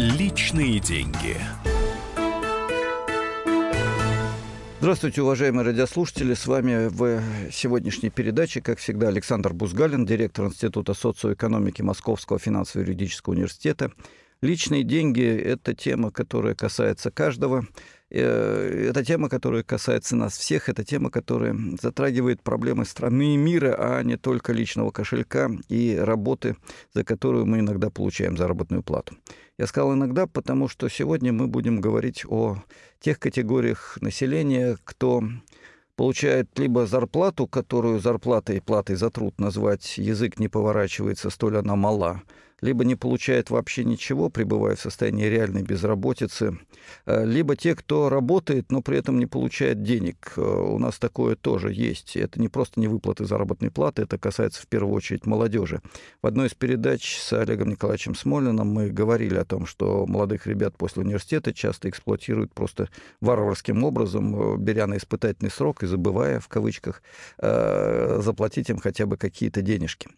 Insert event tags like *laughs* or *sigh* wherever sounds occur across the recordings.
Личные деньги. Здравствуйте, уважаемые радиослушатели. С вами в сегодняшней передаче, как всегда, Александр Бузгалин, директор Института социоэкономики Московского финансово-юридического университета. Личные деньги – это тема, которая касается каждого. Э, это тема, которая касается нас всех. Это тема, которая затрагивает проблемы страны и мира, а не только личного кошелька и работы, за которую мы иногда получаем заработную плату. Я сказал иногда, потому что сегодня мы будем говорить о тех категориях населения, кто получает либо зарплату, которую зарплатой и платой за труд назвать язык не поворачивается, столь она мала, либо не получает вообще ничего, пребывая в состоянии реальной безработицы, э, либо те, кто работает, но при этом не получает денег. Э, у нас такое тоже есть. Это не просто не выплаты заработной платы, это касается в первую очередь молодежи. В одной из передач с Олегом Николаевичем Смолиным мы говорили о том, что молодых ребят после университета часто эксплуатируют просто варварским образом, э, беря на испытательный срок и забывая, в кавычках, заплатить им хотя бы какие-то денежки.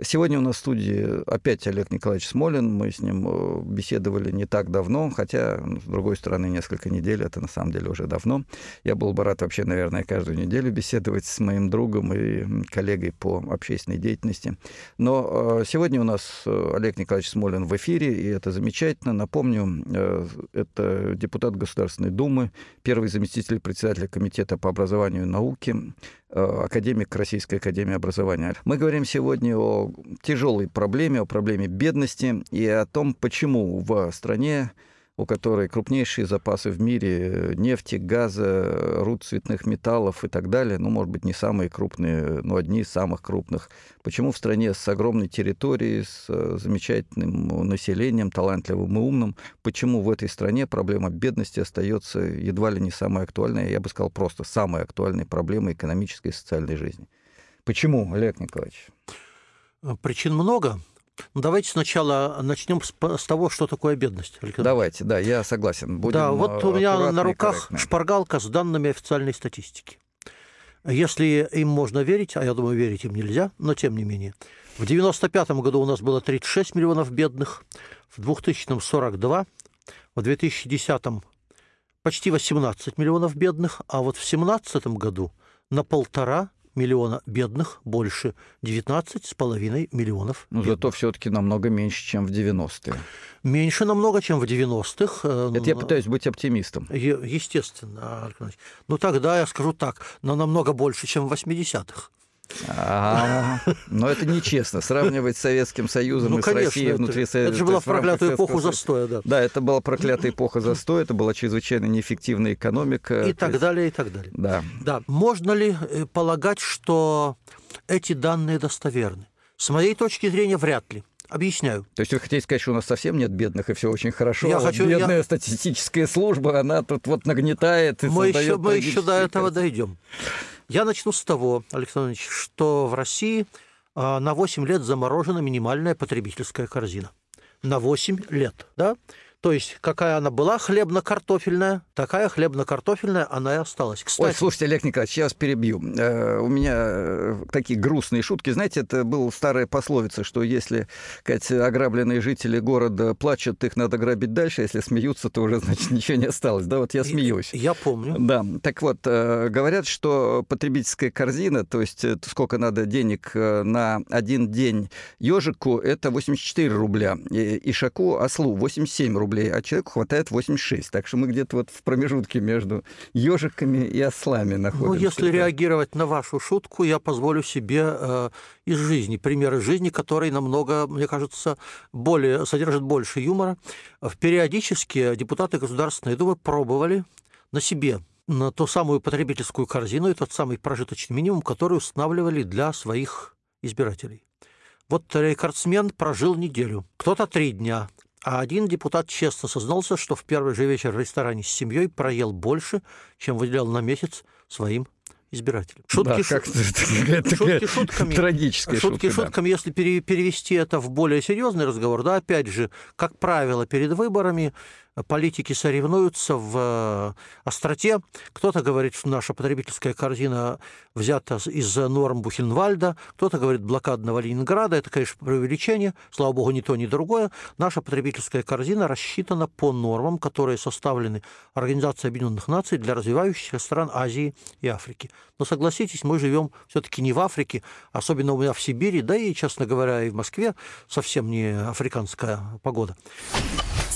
Сегодня у нас в студии опять Олег Николаевич Смолин. Мы с ним э, беседовали не так давно, хотя, с другой стороны, несколько недель, это на самом деле уже давно. Я был бы рад вообще, наверное, каждую неделю беседовать с моим другом и коллегой по общественной деятельности. Но э, сегодня у нас э, Олег Николаевич Смолин в эфире, и это замечательно. Напомню, это депутат Государственной Думы, первый заместитель председателя Комитета по образованию и науке, академик Российской Академии Образования. Мы говорим сегодня о тяжелой проблеме, о проблеме бедности и о том, почему в стране у которой крупнейшие запасы в мире нефти, газа, руд цветных металлов и так далее, ну, может быть, не самые крупные, но одни из самых крупных. Почему в стране с огромной территорией, с э, замечательным населением, талантливым и умным, почему в этой стране проблема бедности остается едва ли не самой актуальной, я бы сказал, просто самой актуальной проблемой экономической и социальной жизни? Почему, Олег Николаевич? Причин много. Ну, давайте сначала начнем с, с того, что такое бедность. Александр. Давайте, да, я согласен. Будем да, вот у меня на руках шпаргалка с данными официальной статистики. Если им можно верить, а я думаю, верить им нельзя, но тем не менее. В 1995 году у нас было 36 миллионов бедных, в 2000 – 42, в 2010 почти 18 миллионов бедных, а вот в 2017 году на полтора миллиона бедных, больше 19,5 миллионов. Но бедных. зато все-таки намного меньше, чем в 90-е. Меньше намного, чем в 90-х. Э, Это я пытаюсь быть оптимистом. Естественно. Ну тогда я скажу так, но намного больше, чем в 80-х. А, но это нечестно. Сравнивать с Советским Союзом ну, и с конечно, Россией внутри Советского Это же была проклятая эпоха застоя, да. Да, это была проклятая эпоха застоя, это была чрезвычайно неэффективная экономика. И так далее, и так далее. Да. Да. Можно ли э, полагать, что эти данные достоверны? С моей точки зрения, вряд ли. Объясняю. То есть вы хотите сказать, что у нас совсем нет бедных, и все очень хорошо? Я а хочу, бедная я... статистическая служба, она тут вот нагнетает и мы еще, мы еще до этого дойдем. Я начну с того, Александр Ильич, что в России а, на 8 лет заморожена минимальная потребительская корзина. На 8 лет, да? То есть, какая она была хлебно-картофельная, такая хлебно-картофельная она и осталась. Кстати, Ой, слушайте, Олег Николаевич, я вас перебью. Э, у меня э, такие грустные шутки. Знаете, это была старая пословица, что если сказать, ограбленные жители города плачут, их надо грабить дальше, если смеются, то уже, значит, ничего не осталось. Да, вот я смеюсь. Я помню. Да, так вот, э, говорят, что потребительская корзина, то есть сколько надо денег на один день ежику, это 84 рубля, и ишаку, ослу 87 рублей рублей, а человеку хватает 86. Так что мы где-то вот в промежутке между ежиками и ослами находимся. Ну, если реагировать на вашу шутку, я позволю себе э, из жизни, примеры жизни, которые намного, мне кажется, более, содержат больше юмора. Периодически депутаты Государственной Думы пробовали на себе на ту самую потребительскую корзину и тот самый прожиточный минимум, который устанавливали для своих избирателей. Вот рекордсмен прожил неделю, кто-то три дня, а один депутат честно сознался, что в первый же вечер в ресторане с семьей проел больше, чем выделял на месяц своим избирателям. Шутки, да, шу... это, шутки шутками. Трагическая шутки шутка, шутками. Да. Если перевести это в более серьезный разговор, да, опять же, как правило, перед выборами политики соревнуются в остроте. Кто-то говорит, что наша потребительская корзина взята из норм Бухенвальда, кто-то говорит блокадного Ленинграда. Это, конечно, преувеличение. Слава богу, ни то, ни другое. Наша потребительская корзина рассчитана по нормам, которые составлены Организацией Объединенных Наций для развивающихся стран Азии и Африки. Но согласитесь, мы живем все-таки не в Африке, особенно у меня в Сибири, да и, честно говоря, и в Москве совсем не африканская погода.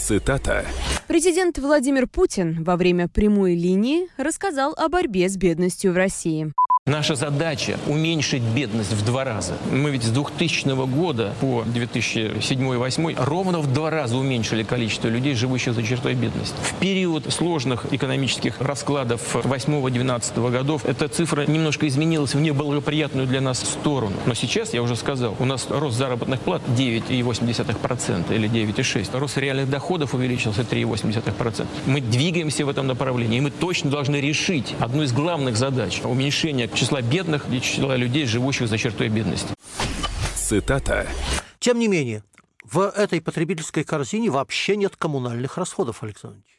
Цитата. Президент Владимир Путин во время прямой линии рассказал о борьбе с бедностью в России. Наша задача – уменьшить бедность в два раза. Мы ведь с 2000 года по 2007-2008 ровно в два раза уменьшили количество людей, живущих за чертой бедности. В период сложных экономических раскладов 8-12 годов эта цифра немножко изменилась в неблагоприятную для нас сторону. Но сейчас, я уже сказал, у нас рост заработных плат 9,8% или 9,6%. Рост реальных доходов увеличился 3,8%. Мы двигаемся в этом направлении, и мы точно должны решить одну из главных задач – уменьшение числа бедных и числа людей, живущих за чертой бедности. Цитата. Тем не менее, в этой потребительской корзине вообще нет коммунальных расходов, Александр Ильич.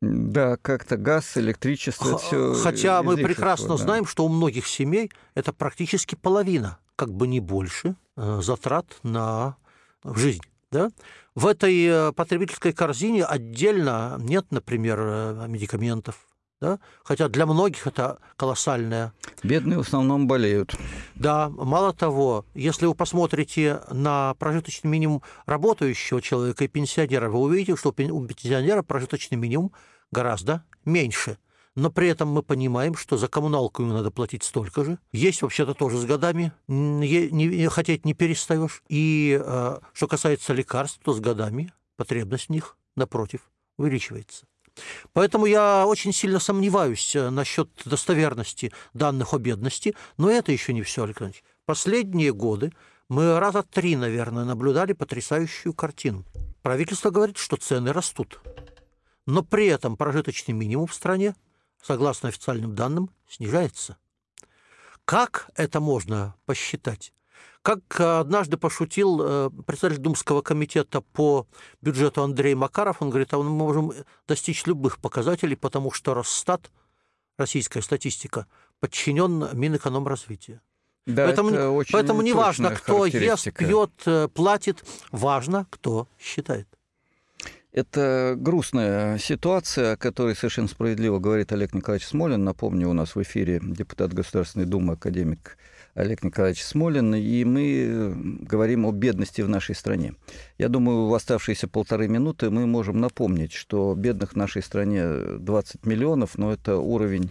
Да, как-то газ, электричество, все. Хотя мы прекрасно да. знаем, что у многих семей это практически половина, как бы не больше, э, затрат на жизнь. Да? В этой э, потребительской корзине отдельно нет, например, э, медикаментов, да? хотя для многих это колоссальная. Бедные в основном болеют. Да, мало того, если вы посмотрите на прожиточный минимум работающего человека и пенсионера, вы увидите, что у пенсионера прожиточный минимум гораздо меньше. Но при этом мы понимаем, что за коммуналку ему надо платить столько же. Есть вообще-то тоже с годами, не, не, хотеть не перестаешь. И э, что касается лекарств, то с годами потребность в них, напротив, увеличивается. Поэтому я очень сильно сомневаюсь э, насчет достоверности данных о бедности, но это еще не все, Александр Ильич. Последние годы мы раза три, наверное, наблюдали потрясающую картину. Правительство говорит, что цены растут. Но при этом прожиточный минимум в стране, согласно официальным данным, снижается. Как это можно посчитать? Как э, однажды пошутил э, председатель Думского комитета по бюджету Андрей Макаров, он говорит, а мы можем достичь любых показателей, потому что Росстат, российская статистика, подчинен Минэкономразвития. Да, поэтому это очень поэтому не важно, кто ест, пьет, э, платит, важно, кто считает. Это грустная ситуация, о которой совершенно справедливо говорит Олег Николаевич Смолин. Напомню, у нас в эфире депутат Государственной Думы, академик Олег Николаевич Смолин, и мы говорим о бедности в нашей стране. Я думаю, в оставшиеся полторы минуты мы можем напомнить, что бедных в нашей стране 20 миллионов, но это уровень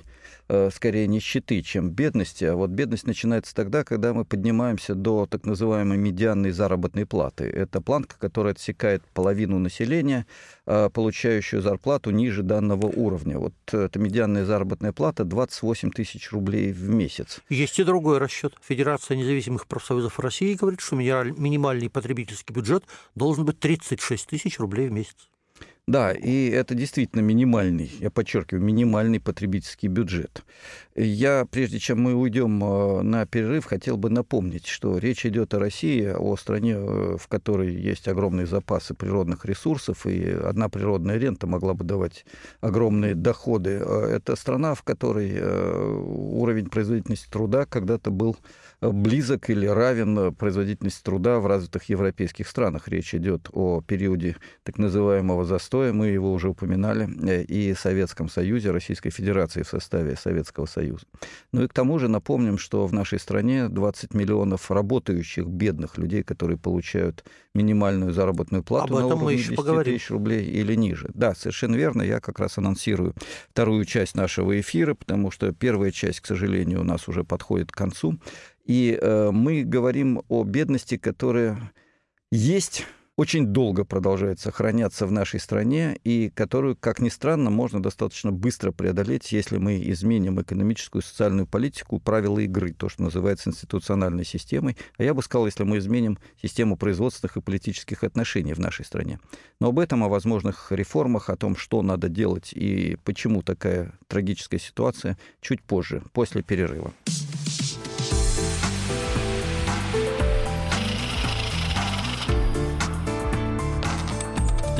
скорее нищеты, чем бедности. А вот бедность начинается тогда, когда мы поднимаемся до так называемой медианной заработной платы. Это планка, которая отсекает половину населения, э, получающую зарплату ниже данного уровня. Вот эта медианная заработная плата 28 тысяч рублей в месяц. Есть и другой расчет. Федерация независимых профсоюзов России говорит, что минимальный потребительский бюджет должен быть 36 тысяч рублей в месяц. Да, и это действительно минимальный, я подчеркиваю, минимальный потребительский бюджет. Я, прежде чем мы уйдем э, на перерыв, хотел бы напомнить, что речь идет о России, о стране, э, в которой есть огромные запасы природных ресурсов, и одна природная рента могла бы давать огромные доходы. Э, это страна, в которой уровень производительности труда когда-то был близок или равен производительности труда в развитых европейских странах. Речь идет о периоде так называемого застоя, мы его уже упоминали, э, и Советском Союзе, Российской Федерации в составе Советского Союза. Ну и к тому же напомним, что в нашей стране 20 миллионов работающих бедных людей, которые получают минимальную заработную плату Об на уровне 10 поговорим. тысяч рублей или ниже. Да, совершенно верно. Я как раз анонсирую вторую часть нашего эфира, потому что первая часть, к сожалению, у нас уже подходит к концу. И э, мы говорим о бедности, которая есть очень долго продолжает сохраняться в нашей стране и которую, как ни странно, можно достаточно быстро преодолеть, если мы изменим экономическую и социальную политику, правила игры, то, что называется институциональной системой. А я бы сказал, если мы изменим систему производственных и политических отношений в нашей стране. Но об этом, о возможных реформах, о том, что надо делать и почему такая трагическая ситуация, чуть позже, после перерыва.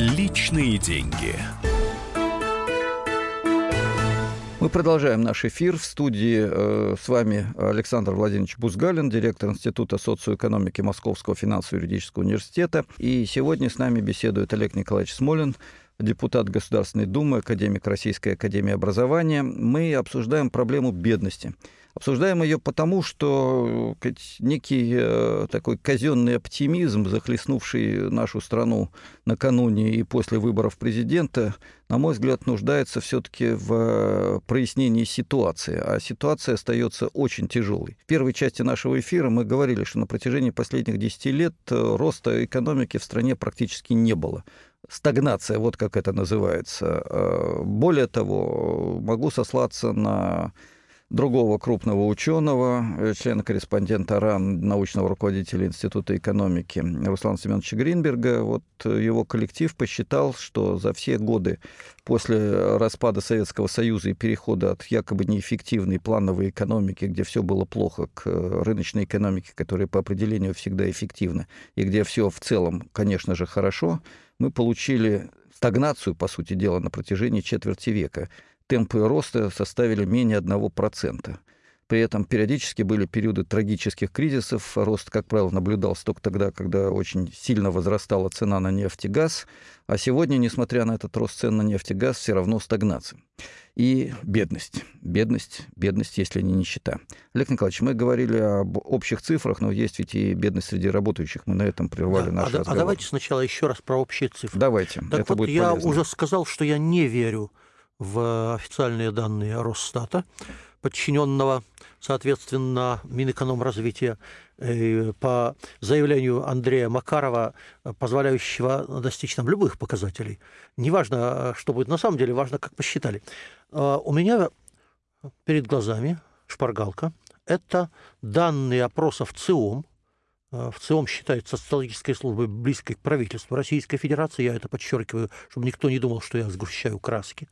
Личные деньги. Мы продолжаем наш эфир. В студии э, с вами Александр Владимирович Бузгалин, директор Института социоэкономики Московского финансово-юридического университета. И сегодня с нами беседует Олег Николаевич Смолин, депутат Государственной Думы, академик Российской Академии Образования. Мы обсуждаем проблему бедности. Обсуждаем ее потому, что некий э, такой казенный оптимизм, захлестнувший нашу страну накануне и после выборов президента, на мой взгляд, нуждается все-таки в прояснении ситуации. А ситуация остается очень тяжелой. В первой части нашего эфира мы говорили, что на протяжении последних 10 лет э, роста экономики в стране практически не было стагнация, вот как это называется. Э, более того, могу сослаться на другого крупного ученого, э, члена-корреспондента РАН, научного руководителя Института экономики Руслана Семеновича Гринберга. Вот его коллектив посчитал, что за все годы после распада Советского Союза и перехода от якобы неэффективной плановой экономики, где все было плохо, к рыночной экономике, которая по определению всегда эффективна, и где все в целом, конечно же, хорошо, мы получили стагнацию, по сути дела, на протяжении четверти века темпы роста составили менее 1%. При этом периодически были периоды трагических кризисов. Рост, как правило, наблюдался только тогда, когда очень сильно возрастала цена на нефть и газ. А сегодня, несмотря на этот рост цен на нефть и газ, все равно стагнация. И бедность. Бедность, бедность, если не нищета. Олег Николаевич, мы говорили об общих цифрах, но есть ведь и бедность среди работающих. Мы на этом прервали да, наш а, разговор. А давайте сначала еще раз про общие цифры. Давайте, так это вот, будет я полезно. уже сказал, что я не верю в официальные данные Росстата, подчиненного, соответственно, Минэкономразвития, э, по заявлению Андрея Макарова, позволяющего достичь нам любых показателей. Неважно, что будет на самом деле, важно, как посчитали. А, у меня перед глазами шпаргалка. Это данные опросов ЦИОМ, а, в ЦИОМ считается социологической службой близкой к правительству Российской Федерации. Я это подчеркиваю, чтобы никто не думал, что я сгущаю краски.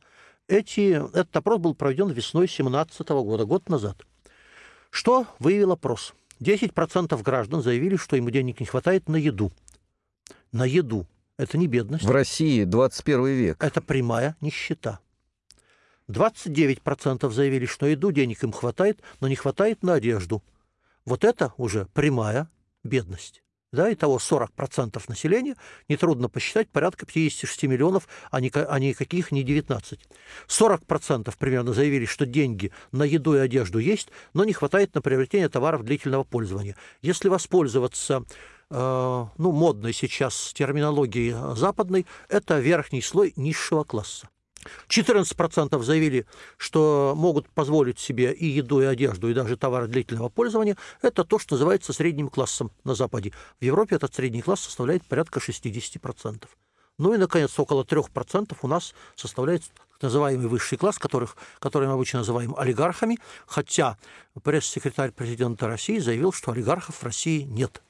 Эти, этот опрос был проведен весной 2017 года, год назад. Что выявил опрос? 10% граждан заявили, что им денег не хватает на еду. На еду. Это не бедность. В России 21 век. Это прямая нищета. 29% заявили, что на еду денег им хватает, но не хватает на одежду. Вот это уже прямая бедность да, итого 40% населения, нетрудно посчитать, порядка 56 миллионов, а, ни, а никаких не 19. 40% примерно заявили, что деньги на еду и одежду есть, но не хватает на приобретение товаров длительного пользования. Если воспользоваться э, ну, модной сейчас терминологией западной, это верхний слой низшего класса. 14% заявили, что могут позволить себе и еду, и одежду, и даже товары длительного пользования. Это то, что называется средним классом на Западе. В Европе этот средний класс составляет порядка 60%. Ну и, наконец, около 3% у нас составляет называемый высший класс, которых, который мы обычно называем олигархами, хотя пресс-секретарь президента России заявил, что олигархов в России нет.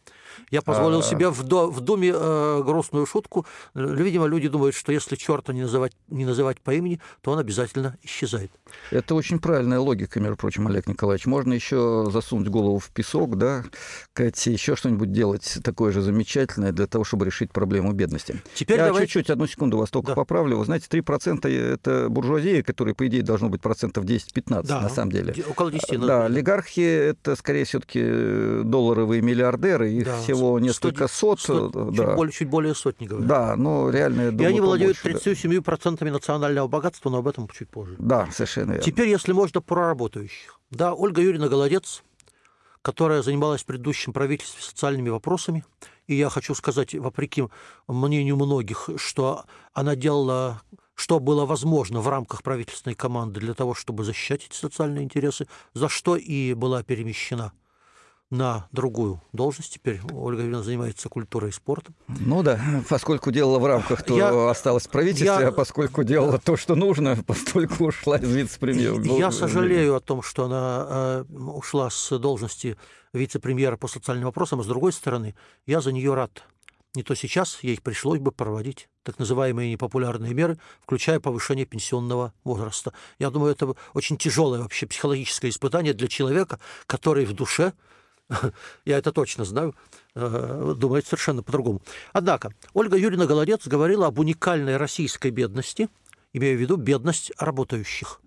Я позволил а... себе в, до, в Думе э, грустную шутку. Видимо, люди думают, что если черта не называть, не называть по имени, то он обязательно исчезает. Это очень правильная логика, между прочим, Олег Николаевич. Можно еще засунуть голову в песок, да, Кать, еще что-нибудь делать такое же замечательное для того, чтобы решить проблему бедности. Теперь Я давайте... чуть-чуть, одну секунду вас только да. поправлю. Вы знаете, 3% это буржуазия, которая, по идее, должно быть процентов 10-15 да, на самом деле. Около 10. Да, олигархи это скорее все-таки долларовые миллиардеры, их да, всего несколько 100, сот. 100, да. чуть, более, чуть более сотни, говорят. Да, но реально, я думаю, И они владеют 37% да. национального богатства, но об этом чуть позже. Да, совершенно верно. Теперь, если можно, про работающих. Да, Ольга Юрьевна Голодец, которая занималась в предыдущем правительстве социальными вопросами, и я хочу сказать, вопреки мнению многих, что она делала что было возможно в рамках правительственной команды для того, чтобы защищать эти социальные интересы, за что и была перемещена на другую должность. Теперь Ольга Юрьевна занимается культурой и спортом. Ну да, поскольку делала в рамках, то Я- осталось в правительстве, я- а поскольку делала то, что нужно, *laughs* постольку ушла из вице-премьера. Я сожалею о том, что она э, ушла с должности вице-премьера по социальным вопросам, а с другой стороны, я за нее рад. Не то сейчас ей пришлось бы проводить так называемые непопулярные меры, включая повышение пенсионного возраста. Я думаю, это очень тяжелое вообще психологическое испытание для человека, который в душе, *laughs* я это точно знаю, э, думает совершенно по-другому. Однако, Ольга Юрьевна Голодец говорила об уникальной российской бедности, имея в виду бедность работающих.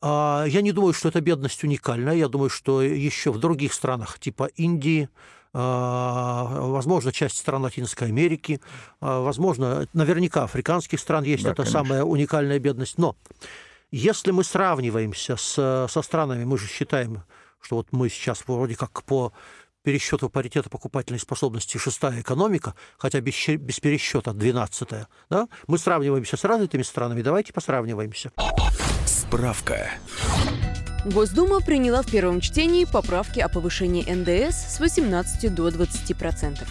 А, Я не думаю, что эта бедность уникальная. Я думаю, что еще в других странах, типа Индии, а, возможно, часть стран Латинской Америки, а, возможно, наверняка африканских стран есть Да, эта конечно. самая уникальная бедность. Но если мы сравниваемся с, со странами, мы же считаем, что вот мы сейчас вроде как по пересчету паритета покупательной способности шестая экономика, хотя без, без пересчета двенадцатая, да? мы сравниваемся с развитыми странами, давайте посравниваемся. Справка. Госдума приняла в первом чтении поправки о повышении НДС с 18 до 20%.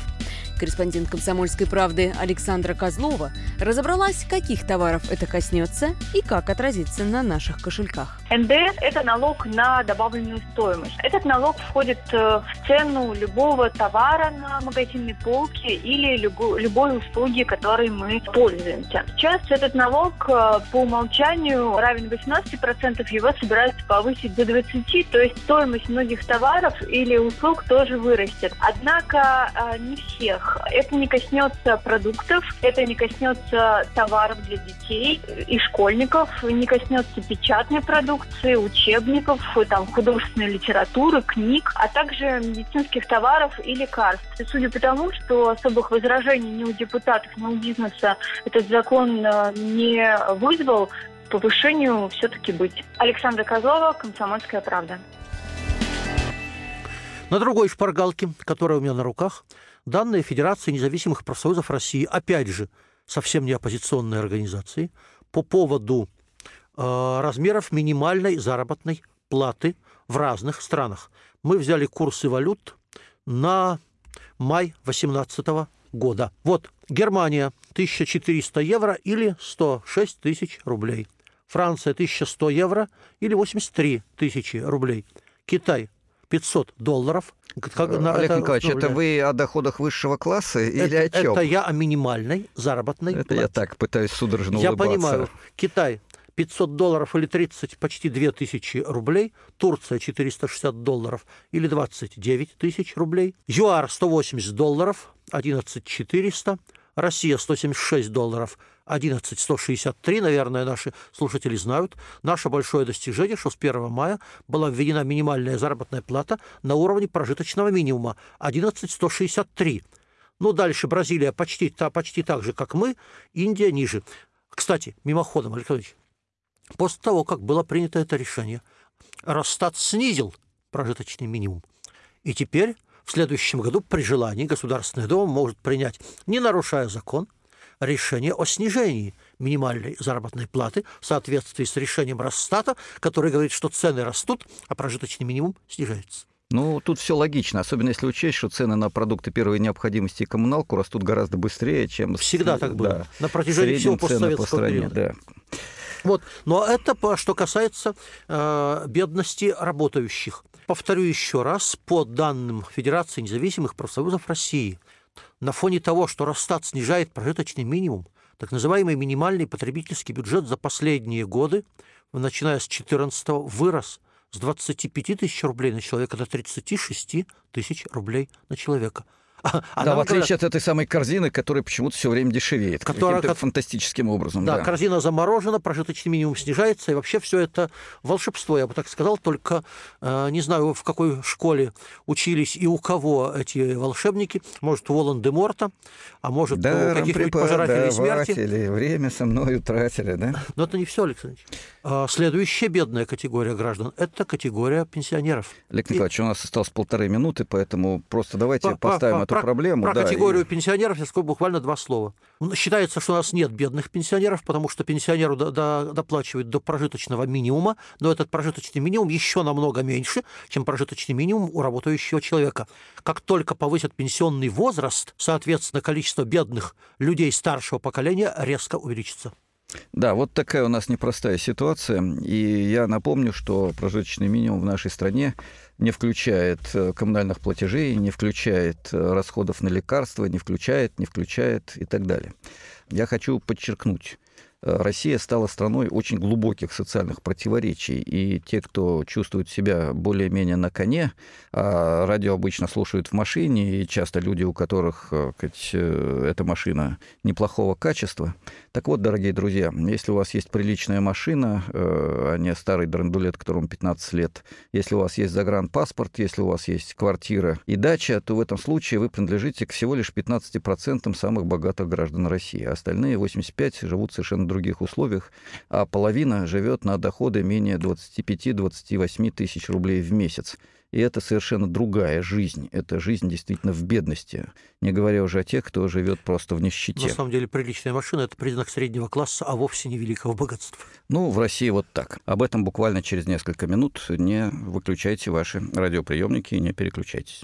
Корреспондент «Комсомольской правды» Александра Козлова разобралась, каких товаров это коснется и как отразится на наших кошельках. НДС – это налог на добавленную стоимость. Этот налог входит э, в цену любого товара на магазинной полке или любо- любой услуги, которой мы пользуемся. Сейчас этот налог э, по умолчанию равен 18%, его собираются повысить до 20%, то есть стоимость многих товаров или услуг тоже вырастет. Однако э, не всех. Это не коснется продуктов, это не коснется товаров для детей и школьников, не коснется печатной продукции, учебников, там, художественной литературы, книг, а также медицинских товаров и лекарств. И судя по тому, что особых возражений ни у депутатов, ни у бизнеса этот закон э, не вызвал, повышению все-таки быть. Александра Козлова, «Комсомольская правда». На другой шпаргалке, которая у меня на руках, данные Федерации независимых профсоюзов России, опять же, совсем не оппозиционной организации, по поводу э, размеров минимальной заработной платы в разных странах. Мы взяли курсы валют на май 2018 года. Вот, Германия 1400 евро или 106 тысяч рублей. Франция 1100 евро или 83 тысячи рублей. Китай 500 долларов. На Олег это Николаевич, это вы о доходах высшего класса или это, о чем? это я о минимальной заработной Это я плате. так пытаюсь судорожно Я улыбаться. понимаю. Китай 500 долларов или 30, почти 2000 рублей. Турция 460 долларов или 29 тысяч рублей. ЮАР 180 долларов, 11 400. Россия 176 долларов, 11 163. Наверное, наши слушатели знают. Наше большое достижение, что с 1 мая была введена минимальная заработная плата на уровне прожиточного минимума 11 163. Ну, дальше Бразилия почти, та, почти так же, как мы, Индия ниже. Кстати, мимоходом, Александр после того, как было принято это решение, Росстат снизил прожиточный минимум. И теперь в следующем году при желании Государственная Дума может принять, не нарушая закон, решение о снижении минимальной заработной платы в соответствии с решением Росстата, который говорит, что цены растут, а прожиточный минимум снижается. Ну, тут все логично, особенно если учесть, что цены на продукты первой необходимости и коммуналку растут гораздо быстрее, чем... с- Всегда так было. да, На протяжении всего по постсоветского стране, периода. да. Вот. Но это по- что касается э, бедности работающих. Повторю еще раз, по данным Федерации независимых профсоюзов России, на фоне того, что Росстат снижает прожиточный минимум, так называемый минимальный потребительский бюджет за последние годы, начиная с 2014 вырос с 25 тысяч рублей на человека до 36 тысяч рублей на человека. А, а да, в отличие говорят, от этой самой корзины, которая почему-то все время дешевеет. Которая каким-то как- фантастическим образом. Да, Да, корзина заморожена, прожиточный минимум снижается, и вообще все это волшебство, я бы так сказал, только э, не знаю, в какой школе учились и у кого эти волшебники, может, у Волан-де-Морта, а может, Да, у каких-нибудь пожирателей смерти. время со мной утратили, да? Но это не все, Александр Ильич. А, Следующая бедная категория граждан – это категория пенсионеров. Олег И- Николаевич, у нас осталось полторы минуты, поэтому просто давайте по- поставим по- эту про, проблему. Про да, категорию и... пенсионеров я скажу буквально два слова. Считается, что у нас нет бедных пенсионеров, потому что пенсионеру до, до, доплачивают до прожиточного минимума, но этот прожиточный минимум еще намного меньше, чем прожиточный минимум у работающего человека. Как только повысят пенсионный возраст, соответственно, количество бедных людей старшего поколения резко увеличится. Да, вот такая у нас непростая ситуация. И я напомню, что прожиточный минимум в нашей стране не включает э, коммунальных платежей, не включает э, расходов на лекарства, не включает, не включает и так далее. Я хочу подчеркнуть, Россия стала страной очень глубоких социальных противоречий, и те, кто чувствует себя более-менее на коне, а радио обычно слушают в машине, и часто люди, у которых сказать, э, эта машина неплохого качества. Так вот, дорогие друзья, если у вас есть приличная машина, э, а не старый драндулет, которому 15 лет, если у вас есть загранпаспорт, если у вас есть квартира и дача, то в этом случае вы принадлежите к всего лишь 15% самых богатых граждан России, а остальные 85% живут совершенно других условиях, а половина живет на доходы менее 25-28 тысяч рублей в месяц. И это совершенно другая жизнь. Это жизнь действительно в бедности. Не говоря уже о тех, кто живет просто в нищете. На самом деле приличная машина – это признак среднего класса, а вовсе не великого богатства. Ну, в России вот так. Об этом буквально через несколько минут. Не выключайте ваши радиоприемники и не переключайтесь.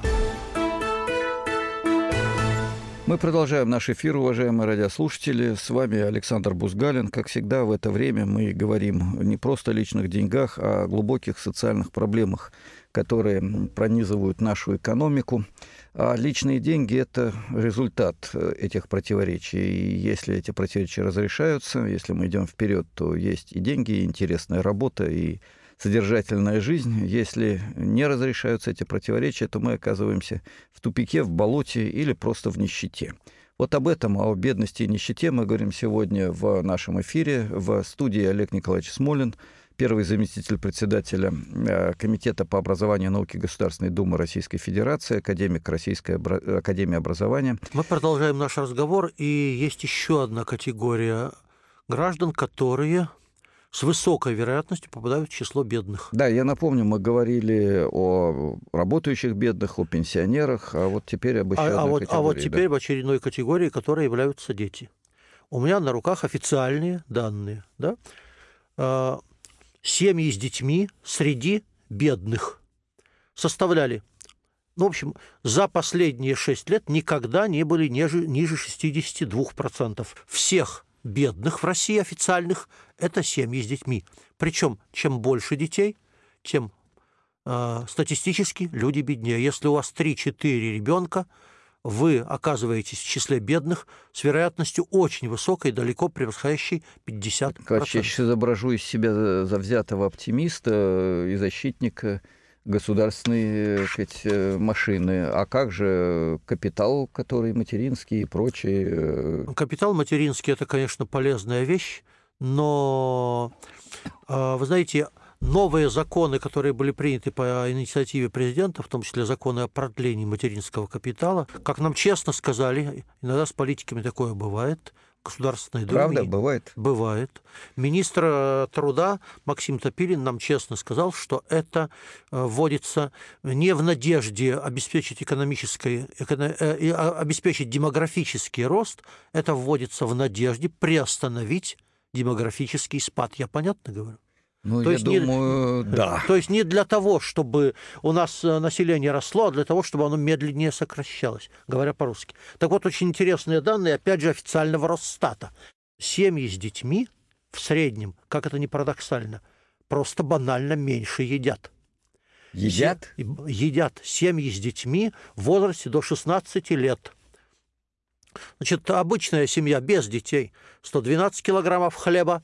Мы продолжаем наш эфир, уважаемые радиослушатели. С вами Александр Бузгалин. Как всегда, в это время мы говорим не просто о личных деньгах, а о глубоких социальных проблемах, которые пронизывают нашу экономику. А личные деньги – это результат этих противоречий. И если эти противоречия разрешаются, если мы идем вперед, то есть и деньги, и интересная работа, и содержательная жизнь. Если не разрешаются эти противоречия, то мы оказываемся в тупике, в болоте или просто в нищете. Вот об этом, о бедности и нищете мы говорим сегодня в нашем эфире. В студии Олег Николаевич Смолин, первый заместитель председателя э, Комитета по образованию и науке Государственной Думы Российской Федерации, академик Российской Академии образования. Мы продолжаем наш разговор, и есть еще одна категория граждан, которые с высокой вероятностью попадают в число бедных. Да, я напомню, мы говорили о работающих бедных, о пенсионерах, а вот теперь об еще а, а, вот, а вот теперь да. в очередной категории, которой являются дети. У меня на руках официальные данные. Да? А, семьи с детьми среди бедных составляли ну, в общем, за последние шесть лет никогда не были ниже, ниже 62% всех бедных в России официальных – это семьи с детьми. Причем, чем больше детей, тем э, статистически люди беднее. Если у вас 3-4 ребенка, вы оказываетесь в числе бедных с вероятностью очень высокой, далеко превосходящей 50%. Короче, я сейчас изображу из себя завзятого оптимиста и защитника государственные сказать, э, машины. А как же капитал, который материнский и прочее? Капитал материнский – это, конечно, полезная вещь, но, а, вы знаете, новые законы, которые были приняты по инициативе президента, в том числе законы о продлении материнского капитала, как нам честно сказали, иногда с политиками такое бывает – Государственной Думе. Правда, бывает? Бывает. Министр э, труда Максим Топилин нам честно сказал, что это э, вводится не в надежде обеспечить экономический, э, а, обеспечить демографический рост, это вводится в надежде приостановить демографический спад. Я понятно говорю? Ну, то я есть думаю, не, да. То есть не для того, чтобы у нас э, население росло, а для того, чтобы оно медленнее сокращалось, говоря по-русски. Так вот, очень интересные данные, опять же, официального Росстата. Семьи с детьми в среднем, как это ни парадоксально, просто банально меньше едят. Едят? Едят семьи с детьми в возрасте до 16 лет. Значит, обычная семья без детей 112 килограммов хлеба,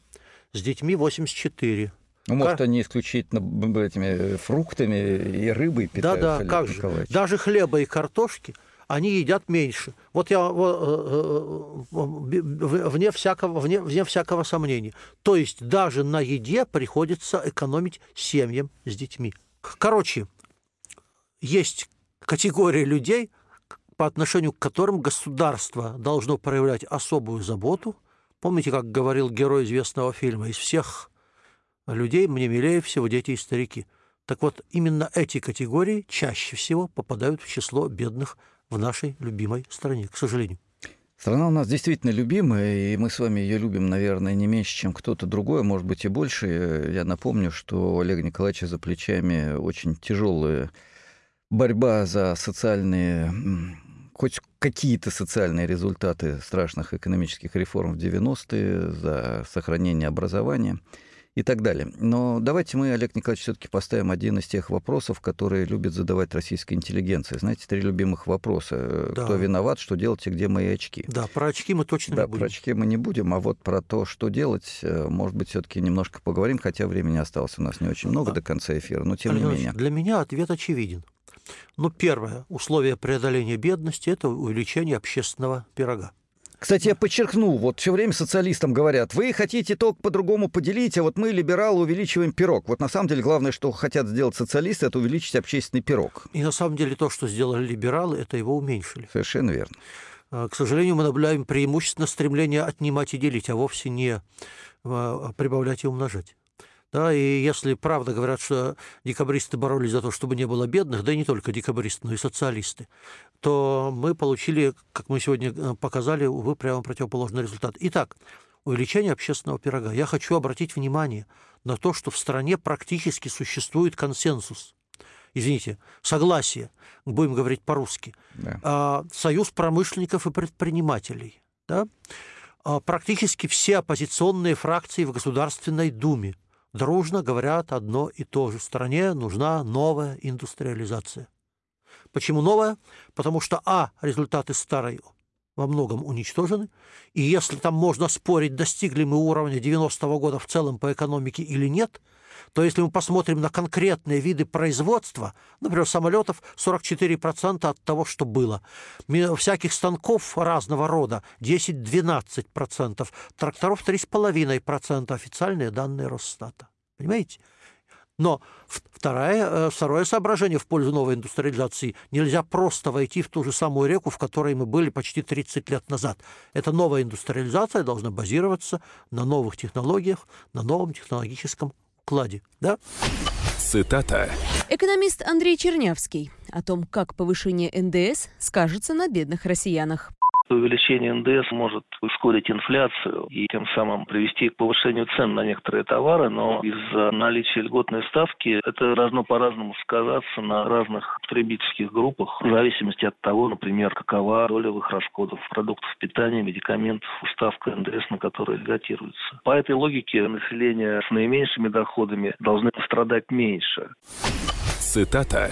с детьми 84 Ну, может, они исключительно этими фруктами и рыбой питаются, Да-да, Олег как же. Даже хлеба и картошки они едят меньше. Вот я э, э, э, вне всякого, вне, вне всякого сомнения. То есть даже на еде приходится экономить семьям с детьми. Короче, есть категория людей, по отношению к которым государство должно проявлять особую заботу. Помните, как говорил герой известного фильма, из всех людей мне милее всего дети и старики. Так вот, именно эти категории чаще всего попадают в число бедных в нашей любимой стране, к сожалению. Страна у нас действительно любимая, и мы с вами ее любим, наверное, не меньше, чем кто-то другой, может быть, и больше. Я напомню, что у Олега Николаевича за плечами очень тяжелая борьба за социальные, хоть какие-то социальные результаты страшных экономических реформ в 90-е, за сохранение образования и так далее. Но давайте мы, Олег Николаевич, все-таки поставим один из тех вопросов, которые любит задавать российская интеллигенция. Знаете, три любимых вопроса. Да. Кто виноват, что делать и где мои очки? Да, про очки мы точно Да, не будем. про очки мы не будем, а вот про то, что делать, э, может быть, все-таки немножко поговорим, хотя времени осталось у нас не очень много А- до конца эфира, но тем не Александр менее. Ильич, Для меня ответ очевиден. Ну, первое условие преодоления бедности – это увеличение общественного пирога. Кстати, я подчеркну, вот все время социалистам говорят, вы хотите только по-другому поделить, а вот мы, либералы, увеличиваем пирог. Вот на самом деле главное, что хотят сделать социалисты, это увеличить общественный пирог. И на самом деле то, что сделали либералы, это его уменьшили. Совершенно верно. А, К сожалению, мы наблюдаем преимущественно стремление отнимать и делить, а вовсе не а, прибавлять и умножать. Да, и если правда говорят, что декабристы боролись за то, чтобы не было бедных, да и не только декабристы, но и социалисты, то мы получили, как мы сегодня э, показали, увы, прямо противоположный результат. Итак, увеличение общественного пирога. Я хочу обратить внимание на то, что в стране практически существует консенсус. Извините, согласие, будем говорить по-русски, Да. а, союз промышленников и предпринимателей. Да? А, Практически все оппозиционные фракции в Государственной Думе дружно говорят одно и то же. Стране нужна новая индустриализация. Почему новая? Потому что, а, результаты старой во многом уничтожены, и если там можно спорить, достигли мы уровня 90-го года в целом по экономике или нет, то если мы посмотрим на конкретные виды производства, например, самолетов 44% от того, что было, всяких станков разного рода 10-12%, тракторов 3,5%, официальные данные Росстата. Понимаете? Но второе, э, второе соображение в пользу новой индустриализации – нельзя просто войти в ту же самую реку, в которой мы были почти 30 лет назад. Эта новая индустриализация должна базироваться на новых технологиях, на новом технологическом укладе. Да? Цитата. Экономист Андрей Чернявский о том, как повышение НДС скажется на бедных россиянах. Увеличение НДС может ускорить инфляцию и тем самым привести к повышению цен на некоторые товары, но из-за наличия льготной ставки это должно по-разному сказаться на разных потребительских группах, в зависимости от того, например, какова их расходов продуктов питания, медикаментов, ставка НДС, на которые льготируется. По этой логике население с наименьшими доходами должны пострадать меньше. Цитата.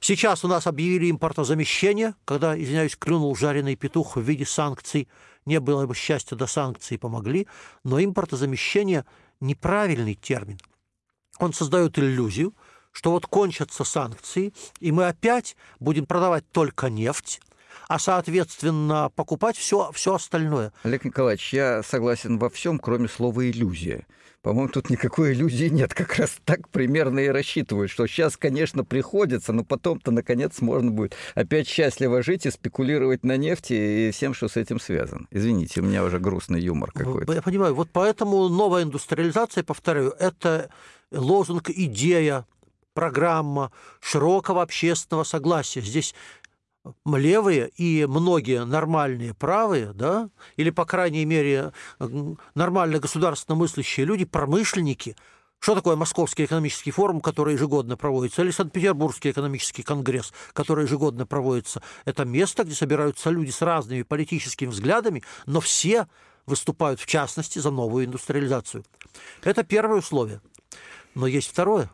Сейчас у нас объявили импортозамещение, когда, извиняюсь, клюнул жареный петух в виде санкций. Не было бы счастья, до санкции помогли. Но импортозамещение – неправильный термин. Он создает иллюзию, что вот кончатся санкции, и мы опять будем продавать только нефть, а, соответственно, покупать все, все остальное. Олег Николаевич, я согласен во всем, кроме слова иллюзия. По-моему, тут никакой иллюзии нет. Как раз так примерно и рассчитывают, что сейчас, конечно, приходится, но потом-то, наконец, можно будет опять счастливо жить и спекулировать на нефти и всем, что с этим связано. Извините, у меня уже грустный юмор какой-то. Я понимаю, вот поэтому новая индустриализация, повторяю, это лозунг, идея, программа широкого общественного согласия. Здесь левые и многие нормальные правые, да, или, по крайней мере, нормально государственно мыслящие люди, промышленники, что такое Московский экономический форум, который ежегодно проводится, или Санкт-Петербургский экономический конгресс, который ежегодно проводится? Это место, где собираются люди с разными политическими взглядами, но все выступают, в частности, за новую индустриализацию. Это первое условие. Но есть второе.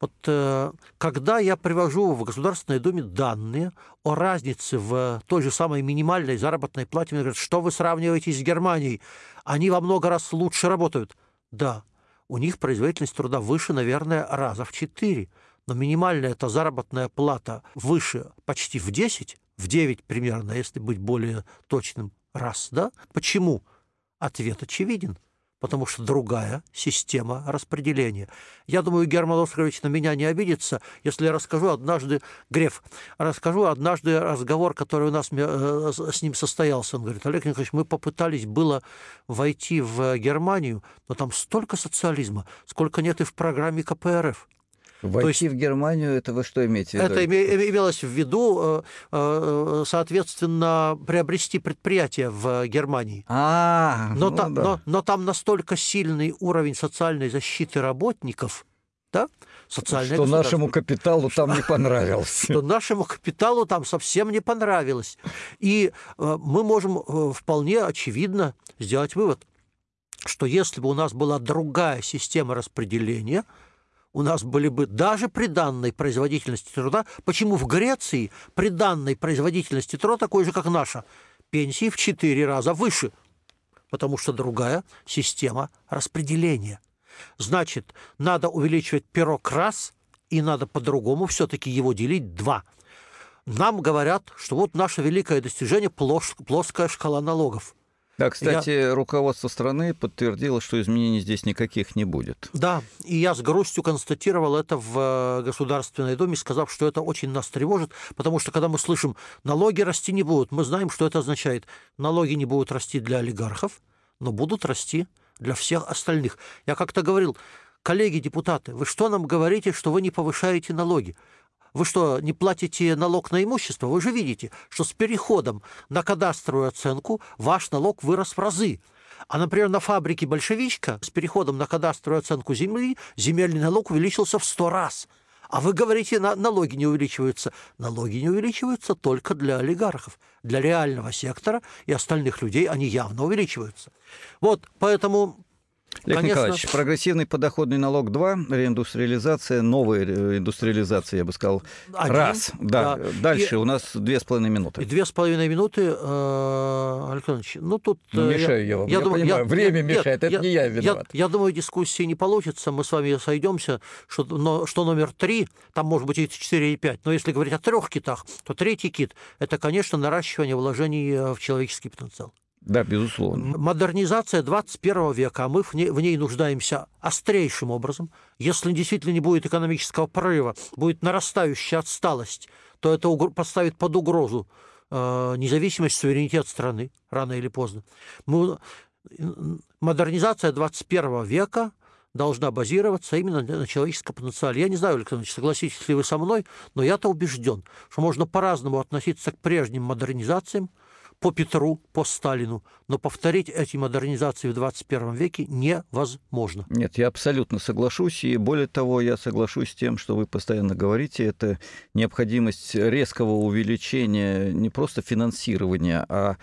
Вот э, когда я привожу в Государственной Думе данные о разнице в той же самой минимальной заработной плате, мне говорят, что вы сравниваете с Германией, они во много раз лучше работают. Да, у них производительность труда выше, наверное, раза в 4. Но минимальная эта заработная плата выше почти в 10, в 9 примерно, если быть более точным, раз, да? Почему? Ответ очевиден – потому что другая система распределения. Я думаю, Герман Оскарович на меня не обидится, если я расскажу однажды, Греф, расскажу однажды разговор, который у нас э, с ним состоялся. Он говорит, Олег Николаевич, мы попытались было войти в Германию, но там столько социализма, сколько нет и в программе КПРФ. Войти есть, в Германию, это вы что имеете в виду? Это имелось в виду, э, э, соответственно, приобрести предприятие в Германии. А, но, ну, та, да. но, но там настолько сильный уровень социальной защиты работников, да, социальное Что нашему капиталу там не понравилось. *laughs* Что нашему капиталу там совсем не понравилось. И э, мы можем вполне очевидно сделать вывод, что если бы у нас была другая система распределения – у нас были бы даже при данной производительности труда, почему в Греции при данной производительности труда такой же, как наша, пенсии в четыре раза выше, потому что другая система распределения. Значит, надо увеличивать пирог раз, и надо по-другому все-таки его делить два. Нам говорят, что вот наше великое достижение – плоская шкала налогов. Да, кстати, я... руководство страны подтвердило, что изменений здесь никаких не будет. Да, и я с грустью констатировал это в э, Государственной Думе, сказав, что это очень нас тревожит, потому что когда мы слышим, налоги расти не будут, мы знаем, что это означает. Налоги не будут расти для олигархов, но будут расти для всех остальных. Я как-то говорил, коллеги депутаты, вы что нам говорите, что вы не повышаете налоги? Вы что, не платите налог на имущество? Вы же видите, что с переходом на кадастровую оценку ваш налог вырос в разы. А, например, на фабрике «Большевичка» с переходом на кадастровую оценку земли земельный налог увеличился в сто раз. А вы говорите, на, налоги не увеличиваются. Налоги не увеличиваются только для олигархов. Для реального сектора и остальных людей они явно увеличиваются. Вот, поэтому Олег Конечно. Николаевич, прогрессивный подоходный налог 2, реиндустриализация, новая индустриализация, я бы сказал, Один, раз. Да. да. Дальше и, у нас две с половиной минуты. Две с половиной минуты, э, Александрович, ну тут... Ну, мешаю я, я вам, я, я думаю, понимаю, я, время нет, мешает, это я, не я виноват. Я, я думаю, дискуссии не получится, мы с вами сойдемся, что, но, что номер три, там может быть и 4 и 5, но если говорить о трех китах, то третий кит – это, конечно, наращивание вложений э, в человеческий потенциал. Да, безусловно. Модернизация 21 века, а мы в ней, в ней нуждаемся острейшим образом. Если действительно не будет экономического прорыва, будет нарастающая отсталость, то это поставит под угрозу э, независимость, суверенитет страны рано или поздно. Мы, модернизация 21 века должна базироваться именно на человеческом потенциале. Я не знаю, Александр согласитесь ли вы со мной, но я-то убежден, что можно по-разному относиться к прежним модернизациям, по Петру, по Сталину, но повторить эти модернизации в 21 веке невозможно. Нет, я абсолютно соглашусь, и более того, я соглашусь с тем, что вы постоянно говорите, это необходимость резкого увеличения не просто финансирования, а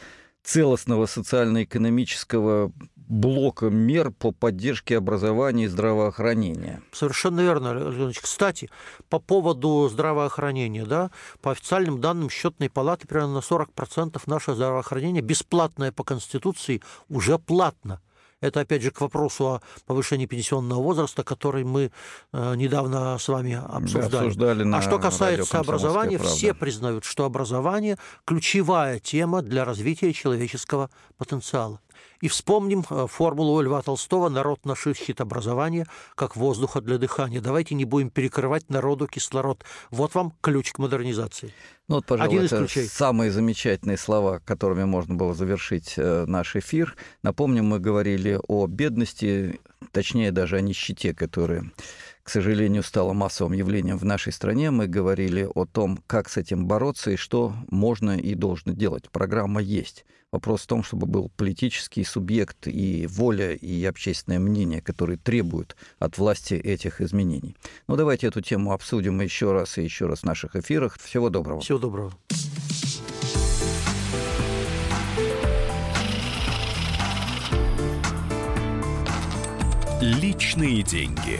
целостного социально-экономического блока мер по поддержке образования и здравоохранения. Совершенно верно, Леонидович. Кстати, по поводу здравоохранения, да, по официальным данным счетной палаты, примерно на 40% наше здравоохранение бесплатное по Конституции уже платно. Это, опять же, к вопросу о повышении пенсионного возраста, который мы э, недавно с вами обсуждали. обсуждали а что касается образования, правда. все признают, что образование – ключевая тема для развития человеческого потенциала. И вспомним э, формулу Льва Толстого «Народ наш ищет образование, как воздуха для дыхания». Давайте не будем перекрывать народу кислород. Вот вам ключ к модернизации. Ну вот, пожалуй, Один из это ключей. самые замечательные слова, которыми можно было завершить э, наш эфир. Напомним, мы говорили о бедности, точнее даже о нищете, которая к сожалению, стало массовым явлением в нашей стране. Мы говорили о том, как с этим бороться и что можно и должно делать. Программа есть. Вопрос в том, чтобы был политический субъект и воля, и общественное мнение, которые требуют от власти этих изменений. Ну, давайте эту тему обсудим еще раз и еще раз в наших эфирах. Всего доброго. Всего доброго. Личные деньги.